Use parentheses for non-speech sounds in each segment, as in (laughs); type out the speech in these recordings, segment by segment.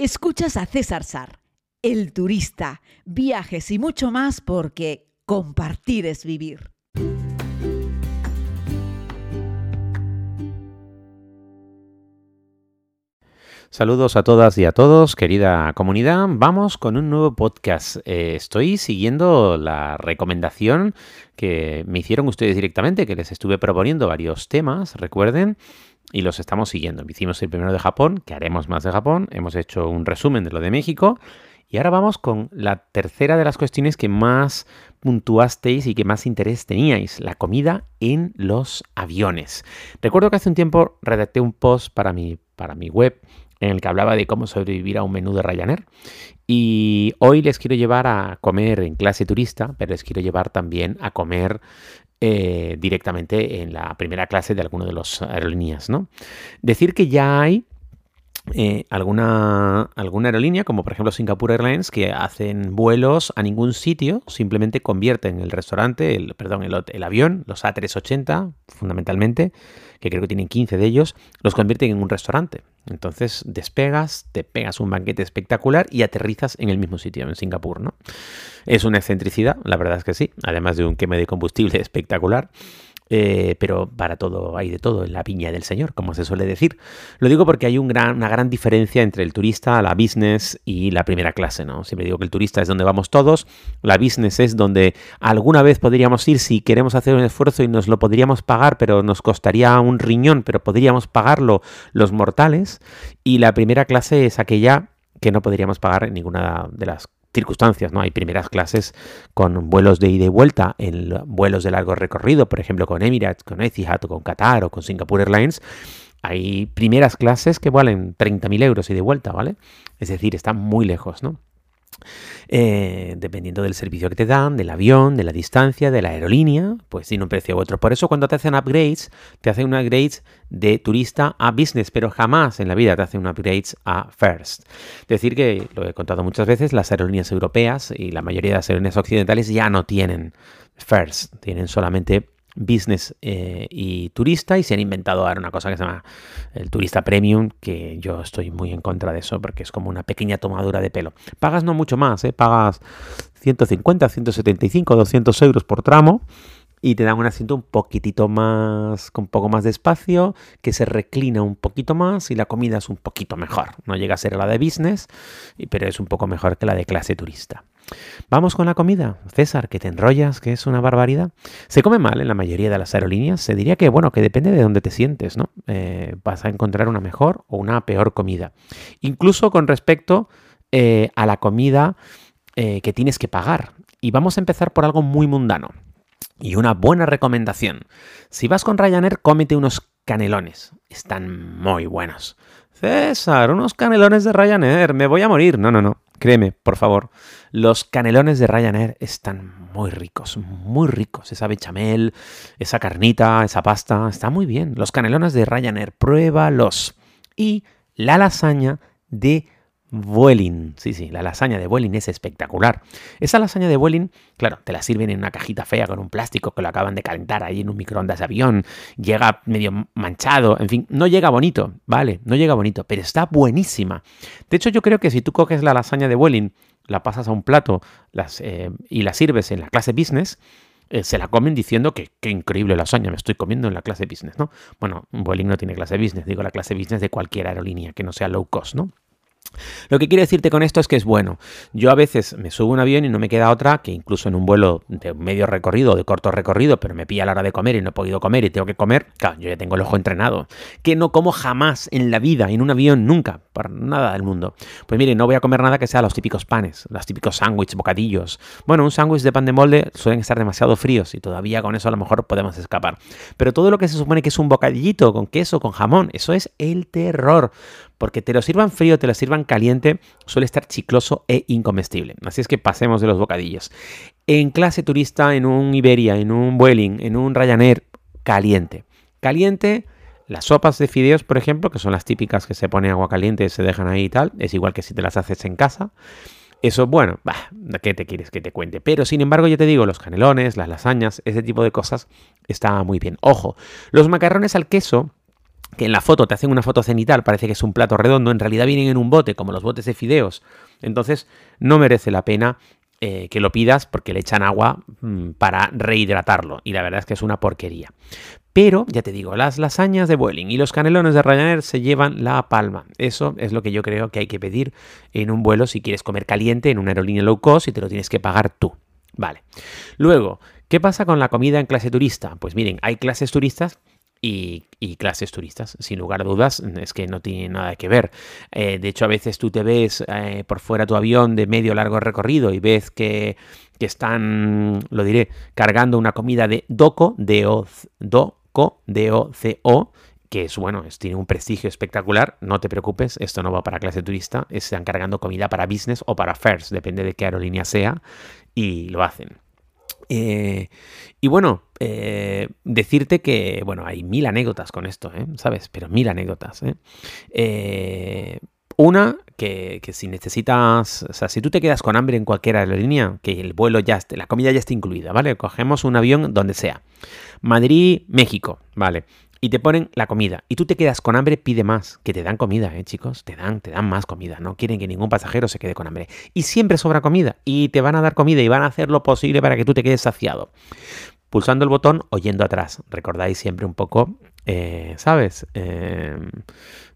Escuchas a César Sar, el turista, viajes y mucho más porque compartir es vivir. Saludos a todas y a todos, querida comunidad. Vamos con un nuevo podcast. Eh, estoy siguiendo la recomendación que me hicieron ustedes directamente, que les estuve proponiendo varios temas, recuerden, y los estamos siguiendo. Hicimos el primero de Japón, que haremos más de Japón, hemos hecho un resumen de lo de México, y ahora vamos con la tercera de las cuestiones que más puntuasteis y que más interés teníais, la comida en los aviones. Recuerdo que hace un tiempo redacté un post para mi, para mi web en el que hablaba de cómo sobrevivir a un menú de Ryanair. Y hoy les quiero llevar a comer en clase turista, pero les quiero llevar también a comer eh, directamente en la primera clase de alguno de los aerolíneas. ¿no? Decir que ya hay eh, alguna, alguna aerolínea, como por ejemplo Singapore Airlines, que hacen vuelos a ningún sitio, simplemente convierten el restaurante, el, perdón, el, avión, los A380 fundamentalmente, que creo que tienen 15 de ellos, los convierten en un restaurante. Entonces despegas, te pegas un banquete espectacular y aterrizas en el mismo sitio, en Singapur, ¿no? Es una excentricidad, la verdad es que sí, además de un queme de combustible (laughs) espectacular. Eh, pero para todo hay de todo en la viña del Señor, como se suele decir. Lo digo porque hay una gran diferencia entre el turista, la business y la primera clase, ¿no? Siempre digo que el turista es donde vamos todos, la business es donde alguna vez podríamos ir si queremos hacer un esfuerzo y nos lo podríamos pagar, pero nos costaría un riñón, pero podríamos pagarlo los mortales, y la primera clase es aquella que no podríamos pagar en ninguna de las circunstancias, ¿no? Hay primeras clases con vuelos de ida y vuelta, en vuelos de largo recorrido, por ejemplo con Emirates, con Etihad, o con Qatar o con Singapore Airlines. Hay primeras clases que valen 30.000 euros y de vuelta, ¿vale? Es decir, están muy lejos, ¿no? Eh, dependiendo del servicio que te dan, del avión, de la distancia, de la aerolínea, pues tiene un precio u otro. Por eso cuando te hacen upgrades, te hacen un upgrades de turista a business, pero jamás en la vida te hacen un upgrades a first. Decir que, lo he contado muchas veces, las aerolíneas europeas y la mayoría de las aerolíneas occidentales ya no tienen first, tienen solamente business eh, y turista y se han inventado ahora una cosa que se llama el turista premium, que yo estoy muy en contra de eso porque es como una pequeña tomadura de pelo. Pagas no mucho más, ¿eh? pagas 150, 175, 200 euros por tramo y te dan un asiento un poquitito más, con un poco más de espacio, que se reclina un poquito más y la comida es un poquito mejor. No llega a ser la de business, pero es un poco mejor que la de clase turista. Vamos con la comida. César, que te enrollas, que es una barbaridad. Se come mal en la mayoría de las aerolíneas. Se diría que, bueno, que depende de dónde te sientes, ¿no? Eh, vas a encontrar una mejor o una peor comida. Incluso con respecto eh, a la comida eh, que tienes que pagar. Y vamos a empezar por algo muy mundano. Y una buena recomendación. Si vas con Ryanair, cómete unos canelones. Están muy buenos. César, unos canelones de Ryanair, me voy a morir. No, no, no. Créeme, por favor. Los canelones de Ryanair están muy ricos, muy ricos. Esa bechamel, esa carnita, esa pasta, está muy bien. Los canelones de Ryanair, pruébalos. Y la lasaña de Vueling, sí, sí, la lasaña de Vueling es espectacular. Esa lasaña de Vueling, claro, te la sirven en una cajita fea con un plástico que lo acaban de calentar ahí en un microondas de avión, llega medio manchado, en fin, no llega bonito, vale, no llega bonito, pero está buenísima. De hecho, yo creo que si tú coges la lasaña de Vueling, la pasas a un plato eh, y la sirves en la clase business, eh, se la comen diciendo que qué increíble lasaña me estoy comiendo en la clase business, ¿no? Bueno, Vueling no tiene clase business, digo la clase business de cualquier aerolínea que no sea low cost, ¿no? Lo que quiero decirte con esto es que es bueno. Yo a veces me subo un avión y no me queda otra que incluso en un vuelo de medio recorrido o de corto recorrido, pero me pilla la hora de comer y no he podido comer y tengo que comer, claro, yo ya tengo el ojo entrenado. Que no como jamás en la vida, en un avión, nunca, por nada del mundo. Pues mire, no voy a comer nada que sea los típicos panes, los típicos sándwiches, bocadillos. Bueno, un sándwich de pan de molde suelen estar demasiado fríos y todavía con eso a lo mejor podemos escapar. Pero todo lo que se supone que es un bocadillito con queso, con jamón, eso es el terror porque te lo sirvan frío, te lo sirvan caliente, suele estar chicloso e incomestible. Así es que pasemos de los bocadillos. En clase turista, en un Iberia, en un Vueling, en un Ryanair, caliente. Caliente, las sopas de fideos, por ejemplo, que son las típicas que se pone agua caliente y se dejan ahí y tal, es igual que si te las haces en casa. Eso, bueno, bah, ¿qué te quieres que te cuente? Pero sin embargo, yo te digo, los canelones, las lasañas, ese tipo de cosas, está muy bien. Ojo, los macarrones al queso que en la foto te hacen una foto cenital, parece que es un plato redondo, en realidad vienen en un bote, como los botes de fideos. Entonces, no merece la pena eh, que lo pidas porque le echan agua mm, para rehidratarlo. Y la verdad es que es una porquería. Pero, ya te digo, las lasañas de Vueling y los canelones de Ryanair se llevan la palma. Eso es lo que yo creo que hay que pedir en un vuelo si quieres comer caliente en una aerolínea low cost y te lo tienes que pagar tú. Vale. Luego, ¿qué pasa con la comida en clase turista? Pues miren, hay clases turistas y, clases turistas, sin lugar a dudas, es que no tiene nada que ver. Eh, de hecho, a veces tú te ves eh, por fuera tu avión de medio largo recorrido y ves que, están, lo diré, cargando una comida de DOCO, DOCO, D-O-C-O, que es bueno, tiene un prestigio espectacular, no te preocupes, esto no va para clase turista, están cargando comida para business o para first, depende de qué aerolínea sea, y lo hacen. Eh, y bueno, eh, decirte que, bueno, hay mil anécdotas con esto, ¿eh? ¿sabes? Pero mil anécdotas. una, que, si necesitas, o sea, si tú te quedas con hambre en cualquier aerolínea, que el vuelo ya esté, la comida ya esté incluida, ¿vale? Cogemos un avión donde sea. Madrid, México, ¿vale? Y te ponen la comida y tú te quedas con hambre, pide más, que te dan comida, ¿eh, chicos? Te dan, te dan más comida, no quieren que ningún pasajero se quede con hambre. Y siempre sobra comida y te van a dar comida y van a hacer lo posible para que tú te quedes saciado. Pulsando el botón o yendo atrás. Recordáis siempre un poco, eh, ¿sabes? Eh,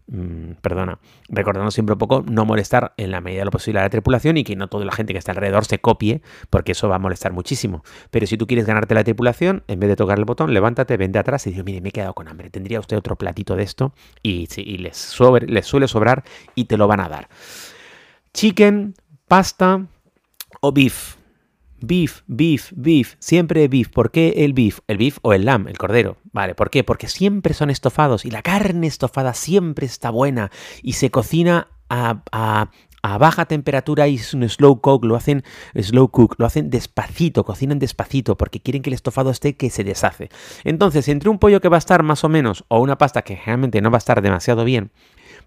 Mm, perdona, recordando siempre un poco no molestar en la medida de lo posible a la tripulación y que no toda la gente que está alrededor se copie, porque eso va a molestar muchísimo. Pero si tú quieres ganarte la tripulación, en vez de tocar el botón, levántate, vende atrás y dices, mire, me he quedado con hambre, tendría usted otro platito de esto y, les, les suele sobrar y te lo van a dar. Chicken, pasta o beef. Beef, beef, beef, siempre beef. ¿Por qué el beef? El beef o el lamb, el cordero. Vale, ¿por qué? Porque siempre son estofados y la carne estofada siempre está buena y se cocina a, baja temperatura y es un slow cook, lo hacen slow cook, lo hacen despacito, cocinan despacito porque quieren que el estofado esté que se deshace. Entonces, entre un pollo que va a estar más o menos o una pasta que generalmente no va a estar demasiado bien,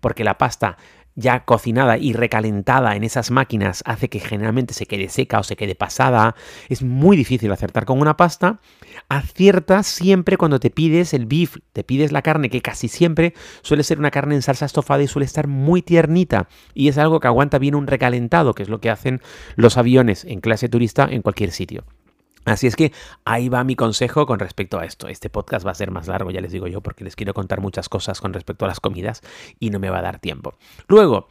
porque la pasta ya cocinada y recalentada en esas máquinas hace que generalmente se quede seca o se quede pasada. Es muy difícil acertar con una pasta. Acierta siempre cuando te pides el beef, te pides la carne, que casi siempre suele ser una carne en salsa estofada y suele estar muy tiernita. Y es algo que aguanta bien un recalentado, que es lo que hacen los aviones en clase turista en cualquier sitio. Así es que ahí va mi consejo con respecto a esto. Este podcast va a ser más largo, ya les digo yo, porque les quiero contar muchas cosas con respecto a las comidas y no me va a dar tiempo. Luego,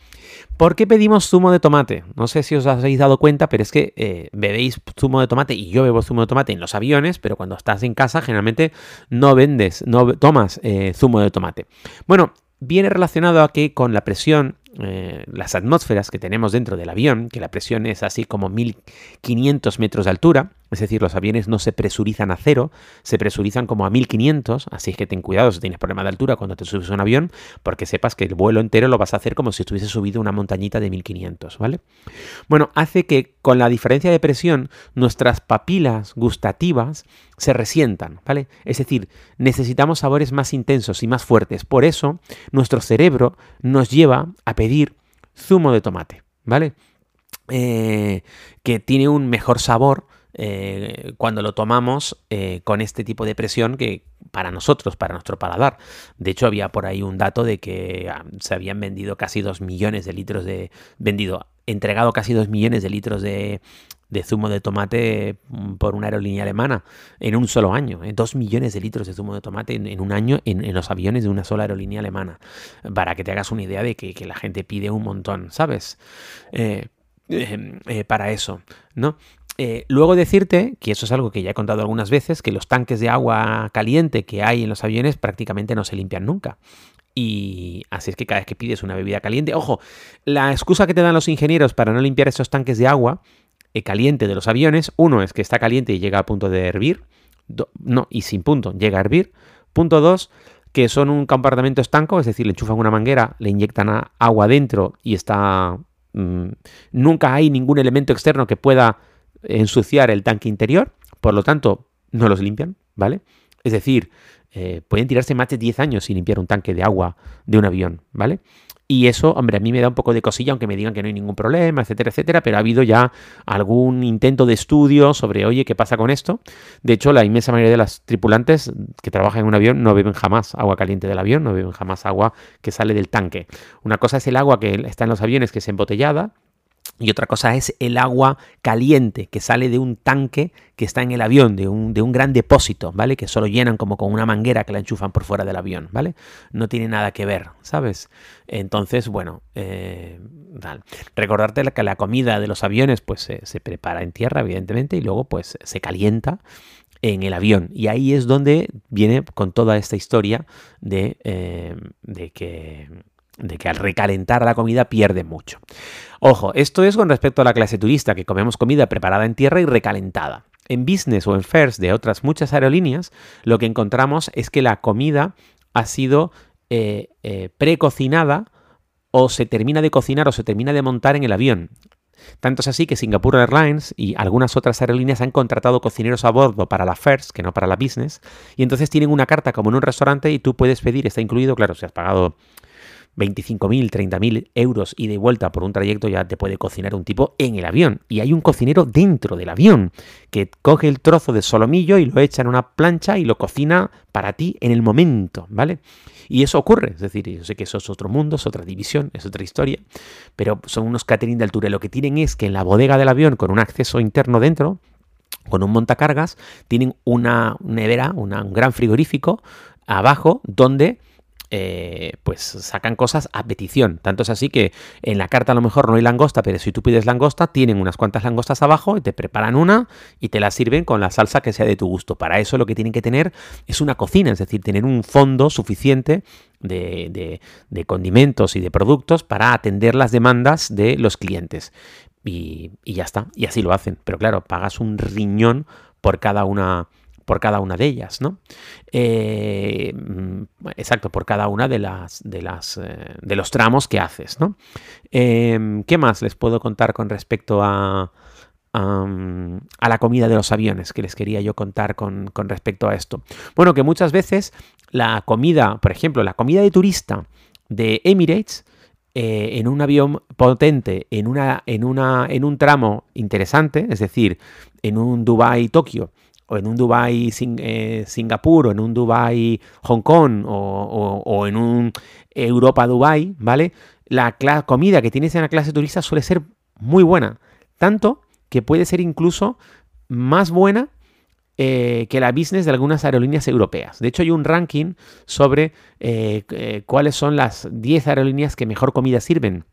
¿por qué pedimos zumo de tomate? No sé si os habéis dado cuenta, pero es que eh, bebéis zumo de tomate y yo bebo zumo de tomate en los aviones, pero cuando estás en casa generalmente no vendes, no tomas eh, zumo de tomate. Bueno, viene relacionado a que con la presión eh, las atmósferas que tenemos dentro del avión, que la presión es así como 1500 metros de altura, es decir, los aviones no se presurizan a cero, se presurizan como a 1500, así es que ten cuidado si tienes problema de altura cuando te subes a un avión, porque sepas que el vuelo entero lo vas a hacer como si estuviese subido una montañita de 1500, ¿vale? Bueno, hace que con la diferencia de presión nuestras papilas gustativas se resientan, ¿vale? Es decir, necesitamos sabores más intensos y más fuertes. Por eso, nuestro cerebro nos lleva a pedir zumo de tomate, ¿vale? Eh, que tiene un mejor sabor eh, cuando lo tomamos eh, con este tipo de presión que para nosotros, para nuestro paladar. De hecho, había por ahí un dato de que ah, se habían vendido casi 2 millones de litros de... vendido, entregado casi 2 millones de litros de, de zumo de tomate mm, por una aerolínea alemana en un solo año. ¿eh? Dos millones de litros de zumo de tomate en, un año en, los aviones de una sola aerolínea alemana. Para que te hagas una idea de que, la gente pide un montón, ¿sabes? Para eso, ¿no? Luego decirte, que eso es algo que ya he contado algunas veces, que los tanques de agua caliente que hay en los aviones prácticamente no se limpian nunca. Y así es que cada vez que pides una bebida caliente, ojo, la excusa que te dan los ingenieros para no limpiar esos tanques de agua eh, caliente de los aviones. Uno es que está caliente y llega a punto de hervir. no, y sin punto, llega a hervir. Punto dos, que son un compartimento estanco, es decir, le enchufan una manguera, le inyectan agua dentro y está... Mm, nunca hay ningún elemento externo que pueda ensuciar el tanque interior, por lo tanto, no los limpian, ¿vale? Es decir, eh, pueden tirarse más de 10 años sin limpiar un tanque de agua de un avión, ¿vale? Y eso, hombre, a mí me da un poco de cosilla, aunque me digan que no hay ningún problema, etcétera, etcétera, pero ha habido ya algún intento de estudio sobre, oye, ¿qué pasa con esto? De hecho, la inmensa mayoría de las tripulantes que trabajan en un avión no beben jamás agua caliente del avión, no beben jamás agua que sale del tanque. Una cosa es el agua que está en los aviones, que es embotellada, y otra cosa es el agua caliente que sale de un tanque que está en el avión, de un, de un, gran depósito, ¿vale? Que solo llenan como con una manguera que la enchufan por fuera del avión, ¿vale? No tiene nada que ver, ¿sabes? Entonces, bueno, eh, recordarte que la comida de los aviones pues se, prepara en tierra, evidentemente, y luego pues se calienta en el avión. Y ahí es donde viene con toda esta historia de, eh, de que de que al recalentar la comida pierde mucho. Ojo, esto es con respecto a la clase turista, que comemos comida preparada en tierra y recalentada. En business o en first de otras muchas aerolíneas, lo que encontramos es que la comida ha sido eh, eh, precocinada o se termina de cocinar o se termina de montar en el avión. Tanto es así que Singapore Airlines y algunas otras aerolíneas han contratado cocineros a bordo para la first, que no para la business, y entonces tienen una carta como en un restaurante y tú puedes pedir, está incluido, claro, si has pagado 25.000, 30.000 euros y de vuelta por un trayecto ya te puede cocinar un tipo en el avión. Y hay un cocinero dentro del avión que coge el trozo de solomillo y lo echa en una plancha y lo cocina para ti en el momento, ¿vale? Y eso ocurre, es decir, yo sé que eso es otro mundo, es otra división, es otra historia, pero son unos catering de altura. lo que tienen es que en la bodega del avión, con un acceso interno dentro, con un montacargas, tienen una nevera, un gran frigorífico abajo donde eh, pues sacan cosas a petición. Tanto es así que en la carta a lo mejor no hay langosta, pero si tú pides langosta, tienen unas cuantas langostas abajo y te preparan una y te la sirven con la salsa que sea de tu gusto. Para eso lo que tienen que tener es una cocina, es decir, tener un fondo suficiente de, condimentos y de productos para atender las demandas de los clientes. Y, y ya está, y así lo hacen. Pero claro, pagas un riñón por cada una por cada una de ellas, ¿no? Eh, exacto, por cada una de las de las eh, de los tramos que haces, ¿no? Em, ¿Qué más les puedo contar con respecto a, a, la comida de los aviones que les quería yo contar con, con respecto a esto? Bueno, que muchas veces la comida, por ejemplo, la comida de turista de Emirates eh, en un avión potente, en, una, en, una, en un tramo interesante, es decir, en un Dubai-Tokio, o en un Dubai eh, Singapur o en un Dubai Hong Kong o, en un Europa Dubai, ¿vale? La comida que tienes en la clase turista suele ser muy buena, tanto que puede ser incluso más buena eh, que la business de algunas aerolíneas europeas. De hecho, hay un ranking sobre eh, cuáles son las 10 aerolíneas que mejor comida sirven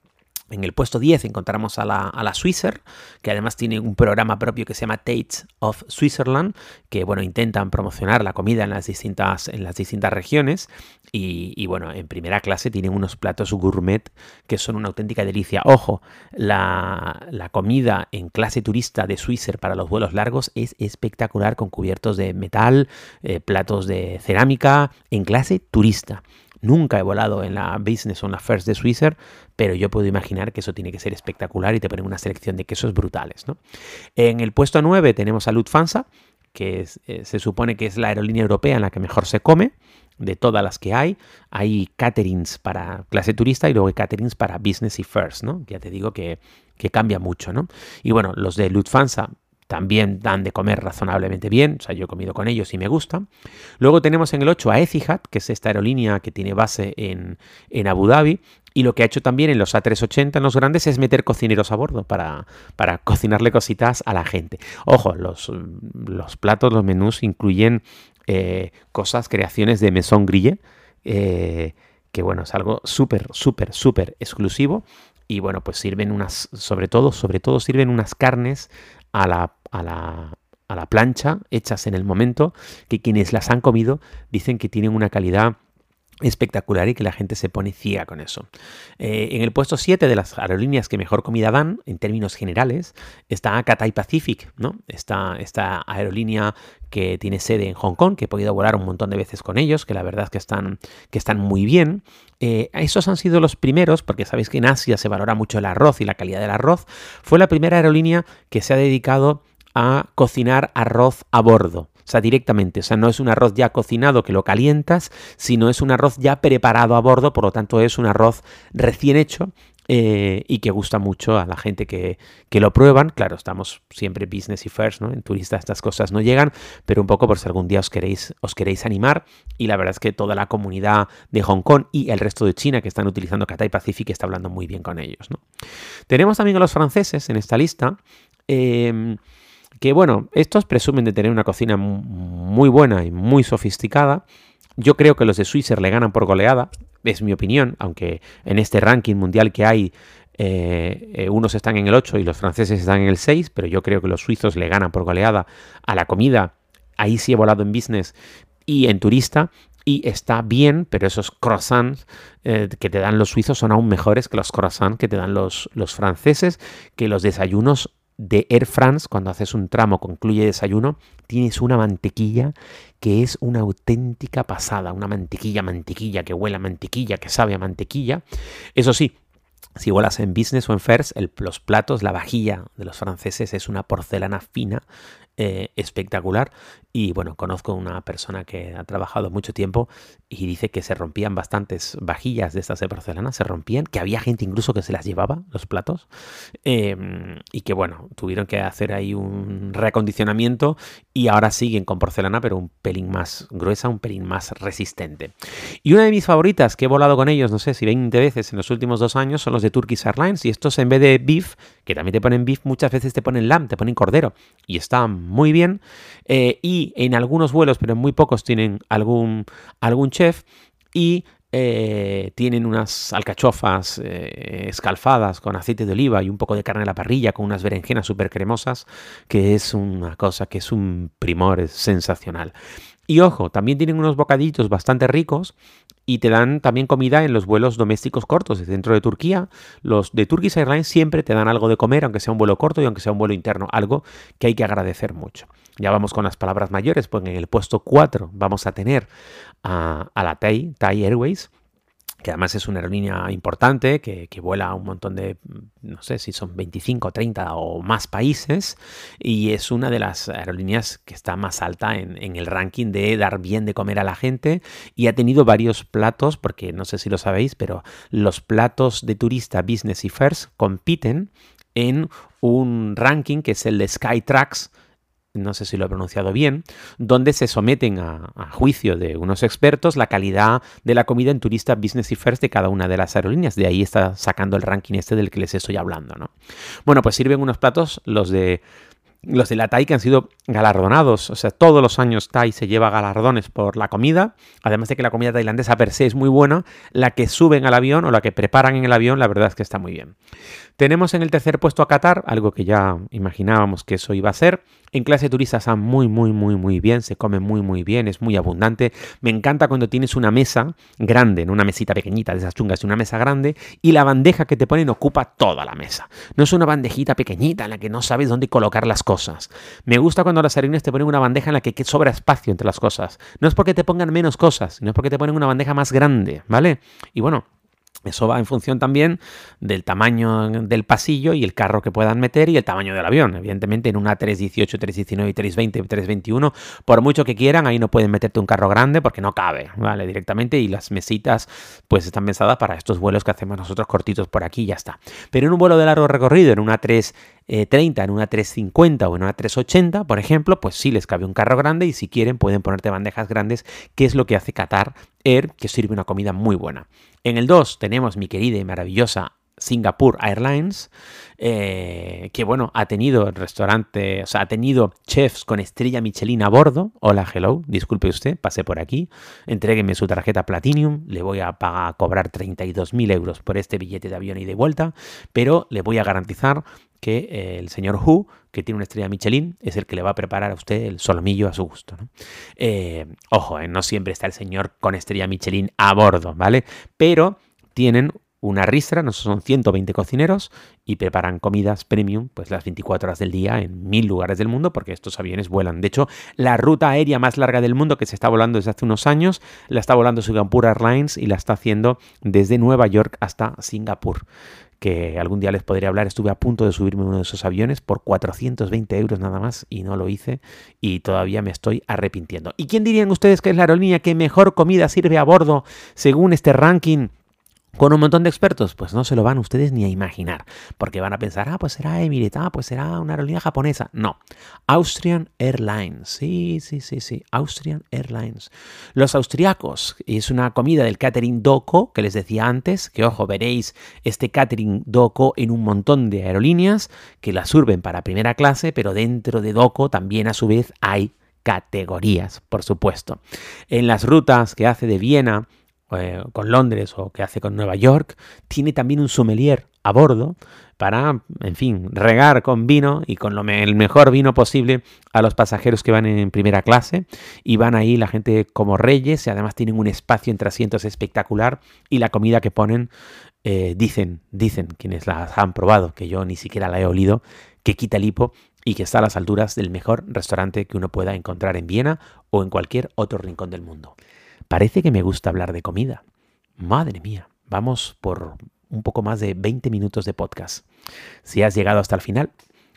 en el puesto 10 encontramos a la, a Swisser, que además tiene un programa propio que se llama Tates of Switzerland, que bueno, intentan promocionar la comida en las distintas, en las distintas regiones. Y, bueno, en primera clase tienen unos platos gourmet que son una auténtica delicia. Ojo, la, comida en clase turista de Swisser para los vuelos largos es espectacular con cubiertos de metal, eh, platos de cerámica, en clase turista. Nunca he volado en la Business o en la First de Swisser, pero yo puedo imaginar que eso tiene que ser espectacular y te ponen una selección de quesos brutales. ¿no? En el puesto 9 tenemos a Lufthansa, que eh, se supone que es la aerolínea europea en la que mejor se come de todas las que hay. Hay caterings para clase turista y luego hay caterings para business y first, ¿no? Ya te digo que, que cambia mucho, ¿no? Y bueno, los de Lufthansa también dan de comer razonablemente bien, o sea, yo he comido con ellos y me gusta. Luego tenemos en el 8 a Etihad, que es esta aerolínea que tiene base en, Abu Dhabi, y lo que ha hecho también en los A380, en los grandes, es meter cocineros a bordo para, para cocinarle cositas a la gente. Ojo, los, los platos, los menús incluyen eh, cosas, creaciones de Maison Grille, eh, que bueno, es algo súper, súper, súper exclusivo. Y bueno, pues sirven unas, sobre todo, sobre todo sirven unas carnes a la, a la, a la plancha, hechas en el momento, que quienes las han comido dicen que tienen una calidad espectacular y que la gente se pone ciega con eso. Eh, en el puesto 7 de las aerolíneas que mejor comida dan, en términos generales, está Cathay Pacific, ¿no? Esta, esta aerolínea que tiene sede en Hong Kong, que he podido volar un montón de veces con ellos, que la verdad es que están, que están muy bien. Eh, esos han sido los primeros, porque sabéis que en Asia se valora mucho el arroz y la calidad del arroz. Fue la primera aerolínea que se ha dedicado a cocinar arroz a bordo. O sea, directamente. O sea, no es un arroz ya cocinado que lo calientas, sino es un arroz ya preparado a bordo, por lo tanto es un arroz recién hecho eh, y que gusta mucho a la gente que, lo prueban. Claro, estamos siempre business y first, ¿no? En turistas estas cosas no llegan, pero un poco por si algún día os queréis, os queréis animar. Y la verdad es que toda la comunidad de Hong Kong y el resto de China que están utilizando Cathay Pacific está hablando muy bien con ellos, ¿no? Tenemos también a los franceses en esta lista. Em, que bueno, estos presumen de tener una cocina muy buena y muy sofisticada. Yo creo que los de Switzer le ganan por goleada, es mi opinión, aunque en este ranking mundial que hay eh, eh, unos están en el 8 y los franceses están en el 6, pero yo creo que los suizos le ganan por goleada a la comida. Ahí sí he volado en business y en turista. Y está bien, pero esos croissants eh, que te dan los suizos son aún mejores que los croissants que te dan los, los franceses, que los desayunos de Air France, cuando haces un tramo concluye desayuno, tienes una mantequilla que es una auténtica pasada, una mantequilla, mantequilla, que huele a mantequilla, que sabe a mantequilla. Eso sí, si vuelas en business o en first, los platos, la vajilla de los franceses es una porcelana fina, eh, espectacular. Y bueno, conozco una persona que ha trabajado mucho tiempo y dice que se rompían bastantes vajillas de estas de porcelana, se rompían, que había gente incluso que se las llevaba, los platos, em, y que bueno, tuvieron que hacer ahí un reacondicionamiento y ahora siguen con porcelana, pero un pelín más gruesa, un pelín más resistente. Y una de mis favoritas, que he volado con ellos, no sé si 20 veces en los últimos dos años, son los de Turkish Airlines, y estos en vez de beef, que también te ponen beef, muchas veces te ponen lamb, te ponen cordero, y está muy bien. Eh, y en algunos vuelos, pero en muy pocos, tienen algún, algún chef y eh, tienen unas alcachofas eh, escalfadas con aceite de oliva y un poco de carne a la parrilla con unas berenjenas súper cremosas, que es una cosa que es un primor, es sensacional. Y ojo, también tienen unos bocadillos bastante ricos y te dan también comida en los vuelos domésticos cortos dentro de Turquía. Los de Turkish Airlines siempre te dan algo de comer, aunque sea un vuelo corto y aunque sea un vuelo interno, algo que hay que agradecer mucho. Ya vamos con las palabras mayores, porque en el puesto 4 vamos a tener a, a la Thai, Thai Airways, que además es una aerolínea importante, que, vuela a un montón de, no sé si son 25, 30 o más países, y es una de las aerolíneas que está más alta en, el ranking de dar bien de comer a la gente, y ha tenido varios platos, porque no sé si lo sabéis, pero los platos de turista Business y First compiten en un ranking que es el de Skytrax, no sé si lo he pronunciado bien, donde se someten a, juicio de unos expertos la calidad de la comida en turista business y first de cada una de las aerolíneas. De ahí está sacando el ranking este del que les estoy hablando, ¿no? Bueno, pues sirven unos platos, los de los de la TAI que han sido galardonados, o sea, todos los años TAI se lleva galardones por la comida, además de que la comida tailandesa per se es muy buena, la que suben al avión o la que preparan en el avión, la verdad es que está muy bien. Tenemos en el tercer puesto a Qatar, algo que ya imaginábamos que eso iba a ser, en clase turista está muy, muy, muy, muy bien, se come muy, muy bien, es muy abundante. Me encanta cuando tienes una mesa grande, no una mesita pequeñita de esas chungas, una mesa grande y la bandeja que te ponen ocupa toda la mesa. No es una bandejita pequeñita en la que no sabes dónde colocar las cosas. Me gusta cuando las aerolíneas te ponen una bandeja en la que sobra espacio entre las cosas. No es porque te pongan menos cosas, sino es porque te ponen una bandeja más grande, ¿vale? Y bueno, eso va en función también del tamaño del pasillo y el carro que puedan meter y el tamaño del avión. Evidentemente en una 318, 319, 320, 321, por mucho que quieran, ahí no pueden meterte un carro grande porque no cabe, ¿vale? Directamente y las mesitas pues están pensadas para estos vuelos que hacemos nosotros cortitos por aquí y ya está. Pero en un vuelo de largo recorrido, en una 330, en una 350 o en una 380, por ejemplo, pues sí les cabe un carro grande y si quieren pueden ponerte bandejas grandes, que es lo que hace Qatar Air, que sirve una comida muy buena. En el 2 tenemos mi querida y maravillosa Singapore Airlines, eh, que bueno, ha tenido restaurante, o sea, ha tenido chefs con estrella Michelin a bordo. Hola, hello, disculpe usted, pasé por aquí, entrégueme su tarjeta Platinum, le voy a pagar, cobrar 32.000 euros por este billete de avión y de vuelta, pero le voy a garantizar que eh, el señor Hu, que tiene una estrella Michelin, es el que le va a preparar a usted el solomillo a su gusto. Eh, ojo, no siempre está el señor con estrella Michelin a bordo, ¿vale? Pero tienen una ristra, no son 120 cocineros y preparan comidas premium pues las 24 horas del día en mil lugares del mundo porque estos aviones vuelan. De hecho, la ruta aérea más larga del mundo que se está volando desde hace unos años la está volando Singapore Airlines y la está haciendo desde Nueva York hasta Singapur que algún día les podría hablar. Estuve a punto de subirme uno de esos aviones por 420 euros nada más y no lo hice y todavía me estoy arrepintiendo. ¿Y quién dirían ustedes que es la aerolínea que mejor comida sirve a bordo según este ranking? Con un montón de expertos, pues no se lo van ustedes ni a imaginar, porque van a pensar, ah, pues será Emirates, ah, pues será una aerolínea japonesa. No, Austrian Airlines, sí, sí, sí, sí, Austrian Airlines. Los austriacos, es una comida del catering Doco, que les decía antes, que ojo, veréis este catering Doco en un montón de aerolíneas que la sirven para primera clase, pero dentro de Doco también a su vez hay categorías, por supuesto. En las rutas que hace de Viena, eh, con Londres o que hace con Nueva York, tiene también un sommelier a bordo para, en fin, regar con vino y con lo el mejor vino posible a los pasajeros que van en primera clase y van ahí la gente como reyes y además tienen un espacio entre asientos espectacular y la comida que ponen eh, dicen, dicen quienes las han probado, que yo ni siquiera la he olido, que quita el hipo y que está a las alturas del mejor restaurante que uno pueda encontrar en Viena o en cualquier otro rincón del mundo. Parece que me gusta hablar de comida. Madre mía, vamos por un poco más de 20 minutos de podcast. Si has llegado hasta el final,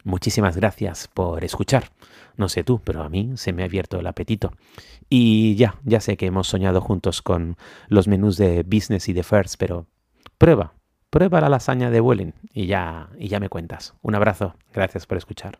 muchísimas gracias por escuchar. No sé tú, pero a mí se me ha abierto el apetito. Y ya, ya sé que hemos soñado juntos con los menús de business y de first, pero prueba, prueba la lasaña de Welling y ya, y ya me cuentas. Un abrazo, gracias por escuchar.